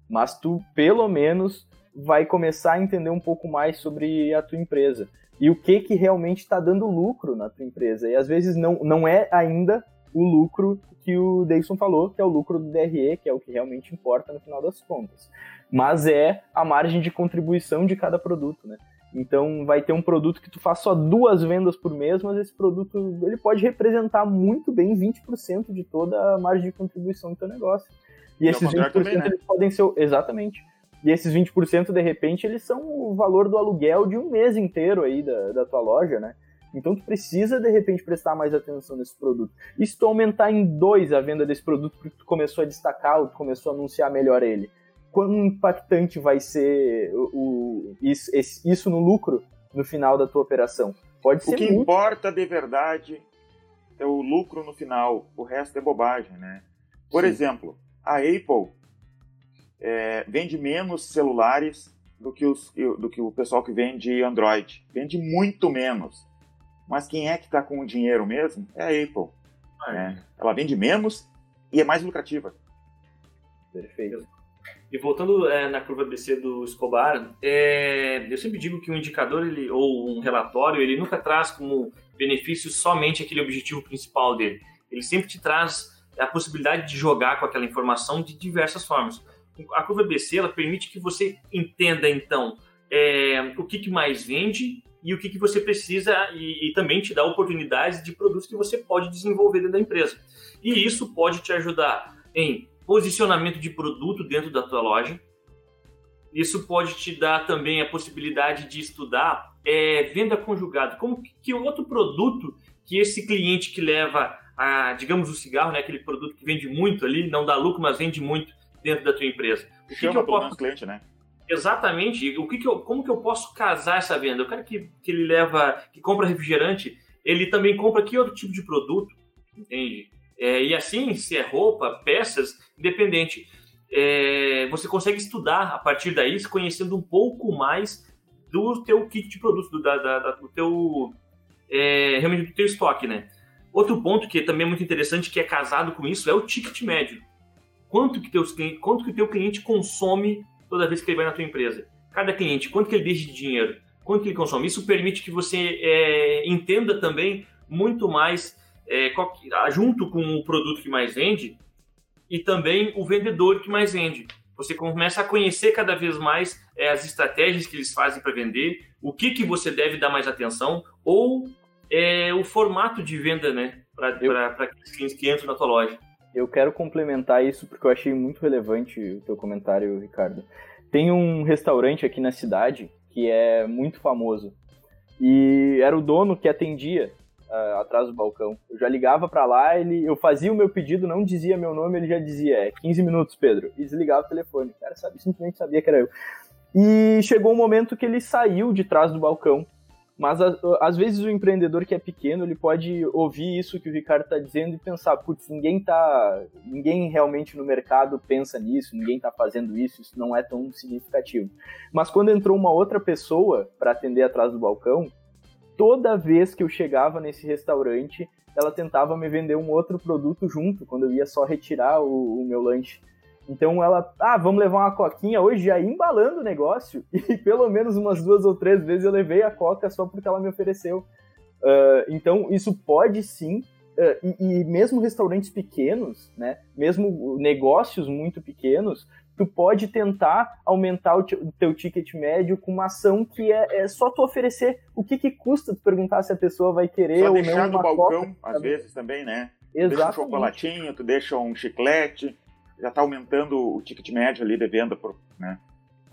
Mas tu, pelo menos, vai começar a entender um pouco mais sobre a tua empresa e o que que realmente está dando lucro na tua empresa. E às vezes não, não é ainda o lucro que o Deison falou, que é o lucro do DRE, que é o que realmente importa no final das contas. Mas é a margem de contribuição de cada produto, né? Então vai ter um produto que tu faz só duas vendas por mês, mas esse produto ele pode representar muito bem 20% de toda a margem de contribuição do teu negócio. E, e esses 20% também, né? eles podem ser exatamente. E esses 20% de repente eles são o valor do aluguel de um mês inteiro aí da, da tua loja, né? Então tu precisa de repente prestar mais atenção nesse produto. E se tu aumentar em dois a venda desse produto porque tu começou a destacar ou tu começou a anunciar melhor ele, quão impactante vai ser o, o isso, esse, isso, no lucro no final da tua operação? Pode ser O que muito... importa de verdade é o lucro no final, o resto é bobagem, né? Por Sim. exemplo, a Apple é, vende menos celulares do que, os, do que o pessoal que vende Android. Vende muito menos. Mas quem é que está com o dinheiro mesmo? É a Apple. Né? Ela vende menos e é mais lucrativa. Perfeito. E voltando é, na curva BC do Escobar, é, eu sempre digo que um indicador ele, ou um relatório ele nunca traz como benefício somente aquele objetivo principal dele. Ele sempre te traz a possibilidade de jogar com aquela informação de diversas formas. A curva BC ela permite que você entenda então é, o que, que mais vende e o que, que você precisa e, e, também te dá oportunidades de produtos que você pode desenvolver dentro da empresa. E isso pode te ajudar em posicionamento de produto dentro da tua loja. Isso pode te dar também a possibilidade de estudar é, venda conjugada. Como que outro produto que esse cliente que leva a, digamos, o cigarro, né, aquele produto que vende muito ali, não dá lucro, mas vende muito dentro da tua empresa. O que, Chama que eu posso... cliente, né? Exatamente. O que, que eu, como que eu posso casar essa venda? O cara que, que ele leva, que compra refrigerante, ele também compra que outro tipo de produto, entende? É, e assim, se é roupa, peças, independente, é, você consegue estudar a partir daí, se conhecendo um pouco mais do teu kit de produtos, do, da, da, do teu é, realmente do teu estoque, né? Outro ponto que também é muito interessante, que é casado com isso, é o ticket médio. Quanto que, teus, quanto que teu cliente consome toda vez que ele vai na tua empresa? Cada cliente, quanto que ele deixa de dinheiro? Quanto que ele consome? Isso permite que você é, entenda também muito mais é, junto com o produto que mais vende e também o vendedor que mais vende. Você começa a conhecer cada vez mais é, as estratégias que eles fazem para vender, o que, que você deve dar mais atenção ou é, o formato de venda né, para aqueles clientes que entram na tua loja. Eu quero complementar isso porque eu achei muito relevante o teu comentário, Ricardo. Tem um restaurante aqui na cidade que é muito famoso. E era o dono que atendia uh, atrás do balcão. Eu já ligava para lá, ele, eu fazia o meu pedido, não dizia meu nome, ele já dizia, é 15 minutos, Pedro. E desligava o telefone. O cara sabe, simplesmente sabia que era eu. E chegou um momento que ele saiu de trás do balcão. Mas às vezes o empreendedor que é pequeno, ele pode ouvir isso que o Ricardo está dizendo e pensar, putz, ninguém tá, ninguém realmente no mercado pensa nisso, ninguém está fazendo isso, isso não é tão significativo. Mas quando entrou uma outra pessoa para atender atrás do balcão, toda vez que eu chegava nesse restaurante, ela tentava me vender um outro produto junto, quando eu ia só retirar o, o meu lanche. Então ela, ah, vamos levar uma coquinha hoje, já embalando o negócio. E pelo menos umas duas ou três vezes eu levei a coca só porque ela me ofereceu. Uh, então isso pode sim, uh, e, e, mesmo restaurantes pequenos, né, mesmo negócios muito pequenos, tu pode tentar aumentar o, teu ticket médio com uma ação que é, é, só tu oferecer o que, que custa tu perguntar se a pessoa vai querer só ou deixar não. no balcão, coca, às vezes também, né? Exatamente. Deixa um chocolatinho, tu deixa um chiclete, já está aumentando o ticket médio ali de venda, por, né?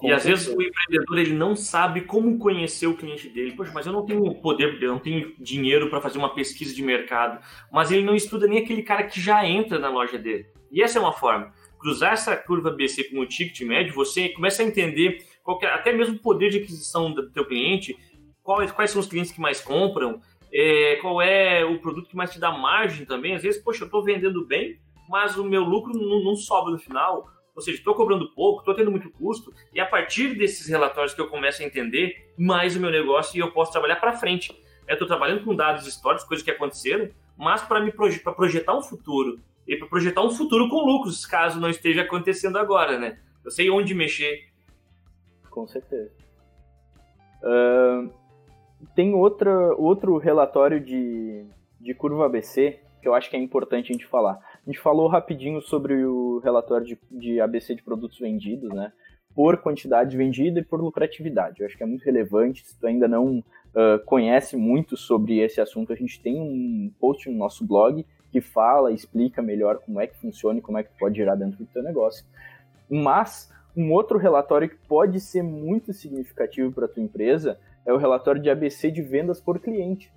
e às vezes o empreendedor ele não sabe como conhecer o cliente dele. Poxa, mas eu não tenho poder, eu não tenho dinheiro para fazer uma pesquisa de mercado. Mas ele não estuda nem aquele cara que já entra na loja dele. E essa é uma forma cruzar essa curva BC com o ticket médio, você começa a entender qualquer, até mesmo o poder de aquisição do teu cliente, quais, quais são os clientes que mais compram, é, qual é o produto que mais te dá margem também. Às vezes, poxa, eu estou vendendo bem, mas o meu lucro não, não sobe no final. Ou seja, estou cobrando pouco, estou tendo muito custo, e a partir desses relatórios que eu começo a entender mais o meu negócio e eu posso trabalhar para frente. Eu estou trabalhando com dados históricos, coisas que aconteceram, mas para me proje projetar um futuro e para projetar um futuro com lucros, caso não esteja acontecendo agora, né? Eu sei onde mexer. Com certeza. Uh, tem outra, outro relatório de, de curva ABC que eu acho que é importante a gente falar. A gente falou rapidinho sobre o relatório de, de ABC de produtos vendidos, né? Por quantidade vendida e por lucratividade. Eu acho que é muito relevante. Se tu ainda não uh, conhece muito sobre esse assunto, a gente tem um post no nosso blog que fala, explica melhor como é que funciona e como é que pode gerar dentro do teu negócio. Mas um outro relatório que pode ser muito significativo para a tua empresa é o relatório de ABC de vendas por cliente.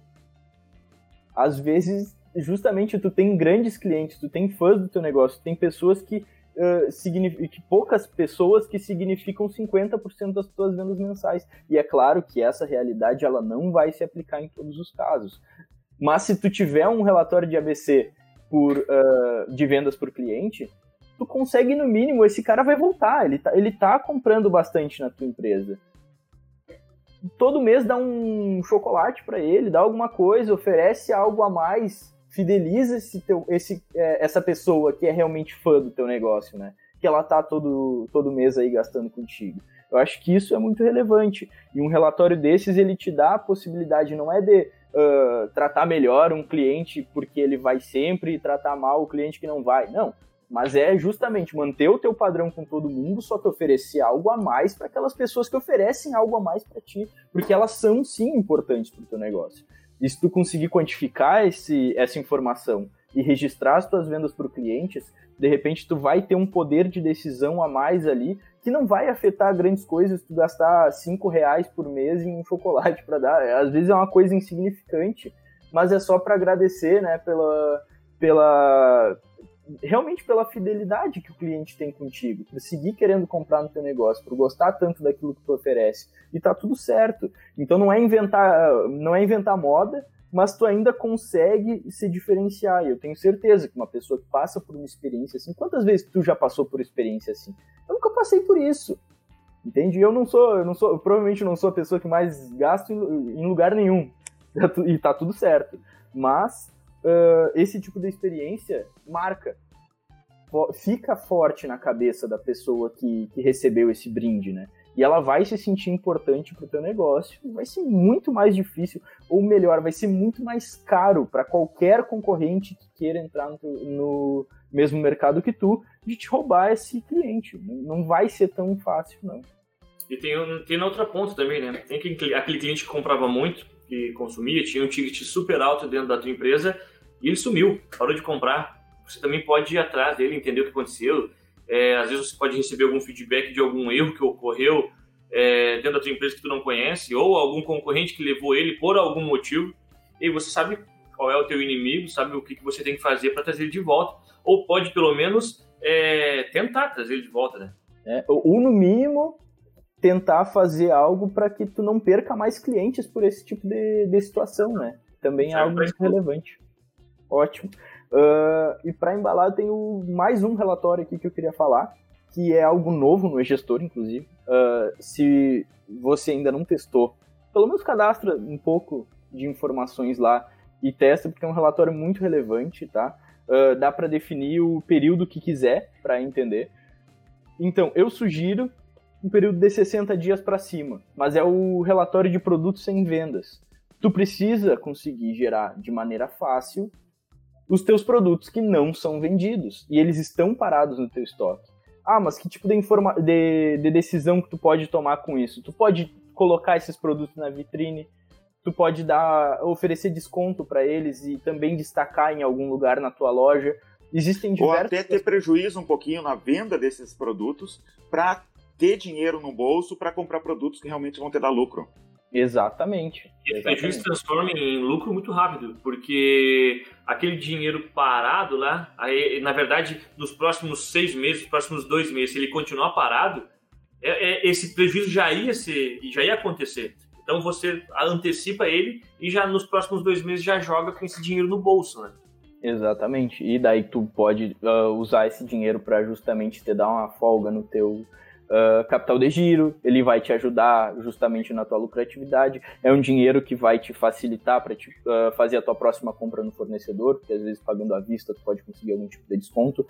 Às vezes, justamente tu tem grandes clientes, tu tem fãs do teu negócio, tem pessoas que uh, que poucas pessoas que significam 50% das tuas vendas mensais. E é claro que essa realidade ela não vai se aplicar em todos os casos. Mas se tu tiver um relatório de ABC por, uh, de vendas por cliente, tu consegue, no mínimo, esse cara vai voltar, ele tá, ele tá comprando bastante na tua empresa. Todo mês dá um chocolate para ele, dá alguma coisa, oferece algo a mais, fideliza esse teu, esse, é, essa pessoa que é realmente fã do teu negócio, né? Que ela tá todo, todo mês aí gastando contigo. Eu acho que isso é muito relevante. E um relatório desses, ele te dá a possibilidade, não é de uh, tratar melhor um cliente porque ele vai sempre e tratar mal o cliente que não vai. Não. Mas é justamente manter o teu padrão com todo mundo, só que oferecer algo a mais para aquelas pessoas que oferecem algo a mais para ti, porque elas são sim importantes para o teu negócio. E se tu conseguir quantificar esse, essa informação e registrar as tuas vendas para clientes, de repente tu vai ter um poder de decisão a mais ali que não vai afetar grandes coisas tu gastar cinco reais por mês em um chocolate para dar. Às vezes é uma coisa insignificante, mas é só para agradecer, né, pela, pela realmente pela fidelidade que o cliente tem contigo, por seguir querendo comprar no teu negócio, por gostar tanto daquilo que tu oferece. E tá tudo certo. Então não é inventar, não é inventar moda, mas tu ainda consegue se diferenciar. E eu tenho certeza que uma pessoa que passa por uma experiência assim, quantas vezes tu já passou por experiência assim? Eu passei por isso. Entende? Eu não sou, eu não sou, eu provavelmente não sou a pessoa que mais gasto em, em lugar nenhum. E tá tudo certo. Mas uh, esse tipo de experiência marca. Fica forte na cabeça da pessoa que, que recebeu esse brinde, né? E ela vai se sentir importante para o teu negócio. Vai ser muito mais difícil, ou melhor, vai ser muito mais caro para qualquer concorrente que queira entrar no, no mesmo mercado que tu, de te roubar esse cliente. Não vai ser tão fácil, não. E tem, tem outra ponta também, né? Tem aquele, aquele cliente que comprava muito, que consumia, tinha um ticket super alto dentro da tua empresa, e ele sumiu, parou de comprar. Você também pode ir atrás dele, entender o que aconteceu. É, às vezes você pode receber algum feedback de algum erro que ocorreu é, dentro da tua empresa que tu não conhece, ou algum concorrente que levou ele por algum motivo, e você sabe qual é o teu inimigo, sabe o que, que você tem que fazer para trazer ele de volta, ou pode pelo menos é, tentar trazer ele de volta, né? É, ou no mínimo tentar fazer algo para que tu não perca mais clientes por esse tipo de, de situação, né? Também é algo muito relevante. Ótimo. Uh, e para embalar, eu tenho mais um relatório aqui que eu queria falar, que é algo novo no e-gestor, inclusive. Uh, se você ainda não testou, pelo menos cadastra um pouco de informações lá e testa, porque é um relatório muito relevante, tá? Uh, dá para definir o período que quiser para entender. Então, eu sugiro um período de 60 dias para cima, mas é o relatório de produtos sem vendas. Tu precisa conseguir gerar de maneira fácil os teus produtos que não são vendidos e eles estão parados no teu estoque. Ah, mas que tipo de, informa de, de decisão que tu pode tomar com isso? Tu pode colocar esses produtos na vitrine, tu pode dar oferecer desconto para eles e também destacar em algum lugar na tua loja. Existem diversos... Ou até ter prejuízo um pouquinho na venda desses produtos para ter dinheiro no bolso para comprar produtos que realmente vão te dar lucro. Exatamente. E esse prejuízo se transforma em lucro muito rápido, porque aquele dinheiro parado lá, aí, na verdade, nos próximos seis meses, nos próximos dois meses, se ele continuar parado, é, é, esse prejuízo já ia ser, já ia acontecer. Então você antecipa ele e já nos próximos dois meses já joga com esse dinheiro no bolso, né? Exatamente. E daí tu pode uh, usar esse dinheiro para justamente te dar uma folga no teu uh, capital de giro, ele vai te ajudar justamente na tua lucratividade, é um dinheiro que vai te facilitar para uh, fazer a tua próxima compra no fornecedor, porque às vezes pagando à vista tu pode conseguir algum tipo de desconto,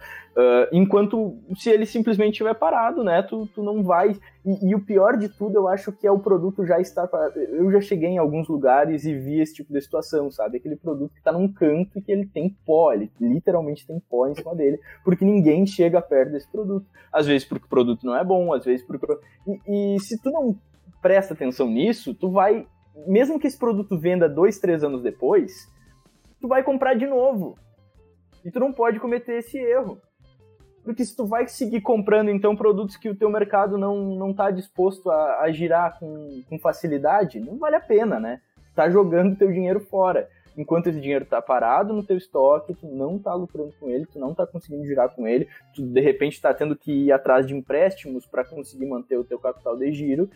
enquanto se ele simplesmente estiver parado, né, tu, tu não vai, e, e, o pior de tudo eu acho que é o produto já estar eu já cheguei em alguns lugares e vi esse tipo de situação, sabe, aquele produto que está num canto e que ele tem pó, ele literalmente tem pó em cima dele, porque ninguém chega perto desse produto, às vezes porque o produto não é bom, às vezes por. E, e se tu não presta atenção nisso, tu vai. Mesmo que esse produto venda dois, três anos depois, tu vai comprar de novo. E tu não pode cometer esse erro. Porque se tu vai seguir comprando, então, produtos que o teu mercado não, não tá disposto a, a girar com, com facilidade, não vale a pena, né? Tá jogando teu dinheiro fora enquanto esse dinheiro está parado no teu estoque, tu não está lucrando com ele, tu não está conseguindo girar com ele, tu de repente está tendo que ir atrás de empréstimos para conseguir manter o teu capital de giro,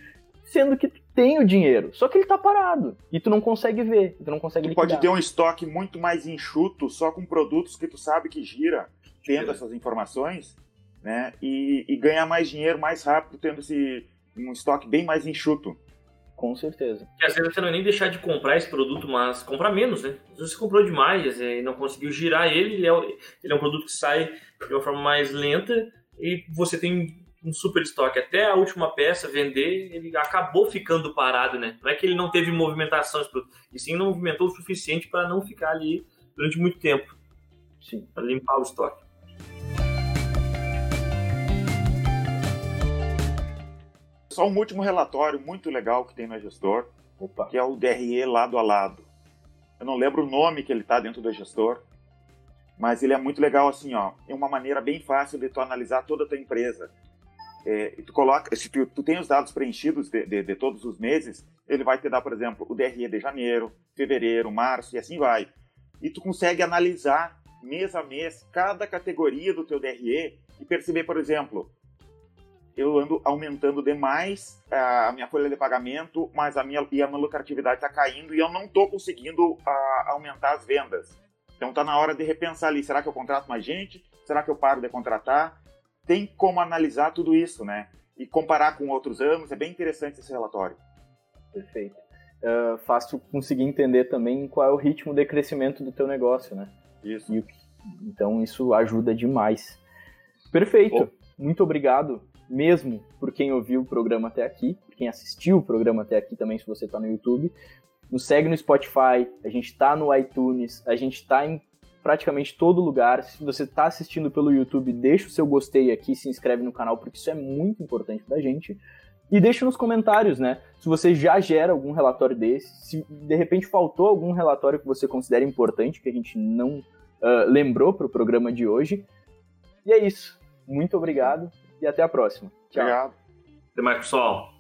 sendo que tu tem o dinheiro, só que ele está parado e tu não consegue ver, tu não consegue tu liquidar. pode ter um estoque muito mais enxuto, só com produtos que tu sabe que gira, tendo essas informações, né? E, e ganhar mais dinheiro mais rápido tendo esse um estoque bem mais enxuto. Com certeza. Que às vezes você não é nem deixar de comprar esse produto, mas comprar menos, né? Se você comprou demais e não conseguiu girar ele, ele é, ele é um produto que sai de uma forma mais lenta e você tem um super estoque. Até a última peça vender, ele acabou ficando parado, né? Não é que ele não teve movimentação esse produto, e sim não movimentou o suficiente para não ficar ali durante muito tempo. Sim. Para limpar o estoque. Só um último relatório muito legal que tem na Gestor, Opa. que é o DRE lado a lado. Eu não lembro o nome que ele está dentro do Gestor, mas ele é muito legal assim, ó. É uma maneira bem fácil de tu analisar toda a tua empresa. É, tu coloca, se tu, tu, tem os dados preenchidos de, de, de, todos os meses, ele vai te dar, por exemplo, o DRE de janeiro, fevereiro, março e assim vai. E tu consegue analisar mês a mês cada categoria do teu DRE e perceber, por exemplo, eu ando aumentando demais a minha folha de pagamento, mas a minha, e a minha lucratividade está caindo e eu não estou conseguindo a, aumentar as vendas. Então está na hora de repensar ali, será que eu contrato mais gente? Será que eu paro de contratar? Tem como analisar tudo isso, né? E comparar com outros anos, é bem interessante esse relatório. Perfeito. Uh, fácil conseguir entender também qual é o ritmo de crescimento do teu negócio, né? Isso. E, então isso ajuda demais. Perfeito. Oh. Muito obrigado mesmo por quem ouviu o programa até aqui, por quem assistiu o programa até aqui também, se você está no YouTube. Nos segue no Spotify, a gente está no iTunes, a gente está em praticamente todo lugar. Se você está assistindo pelo YouTube, deixa o seu gostei aqui, se inscreve no canal, porque isso é muito importante para a gente. E deixa nos comentários, né? Se você já gera algum relatório desse, se de repente faltou algum relatório que você considera importante, que a gente não uh, lembrou para o programa de hoje. E é isso. Muito obrigado e até a próxima. Tchau. Obrigado. Até mais, pessoal.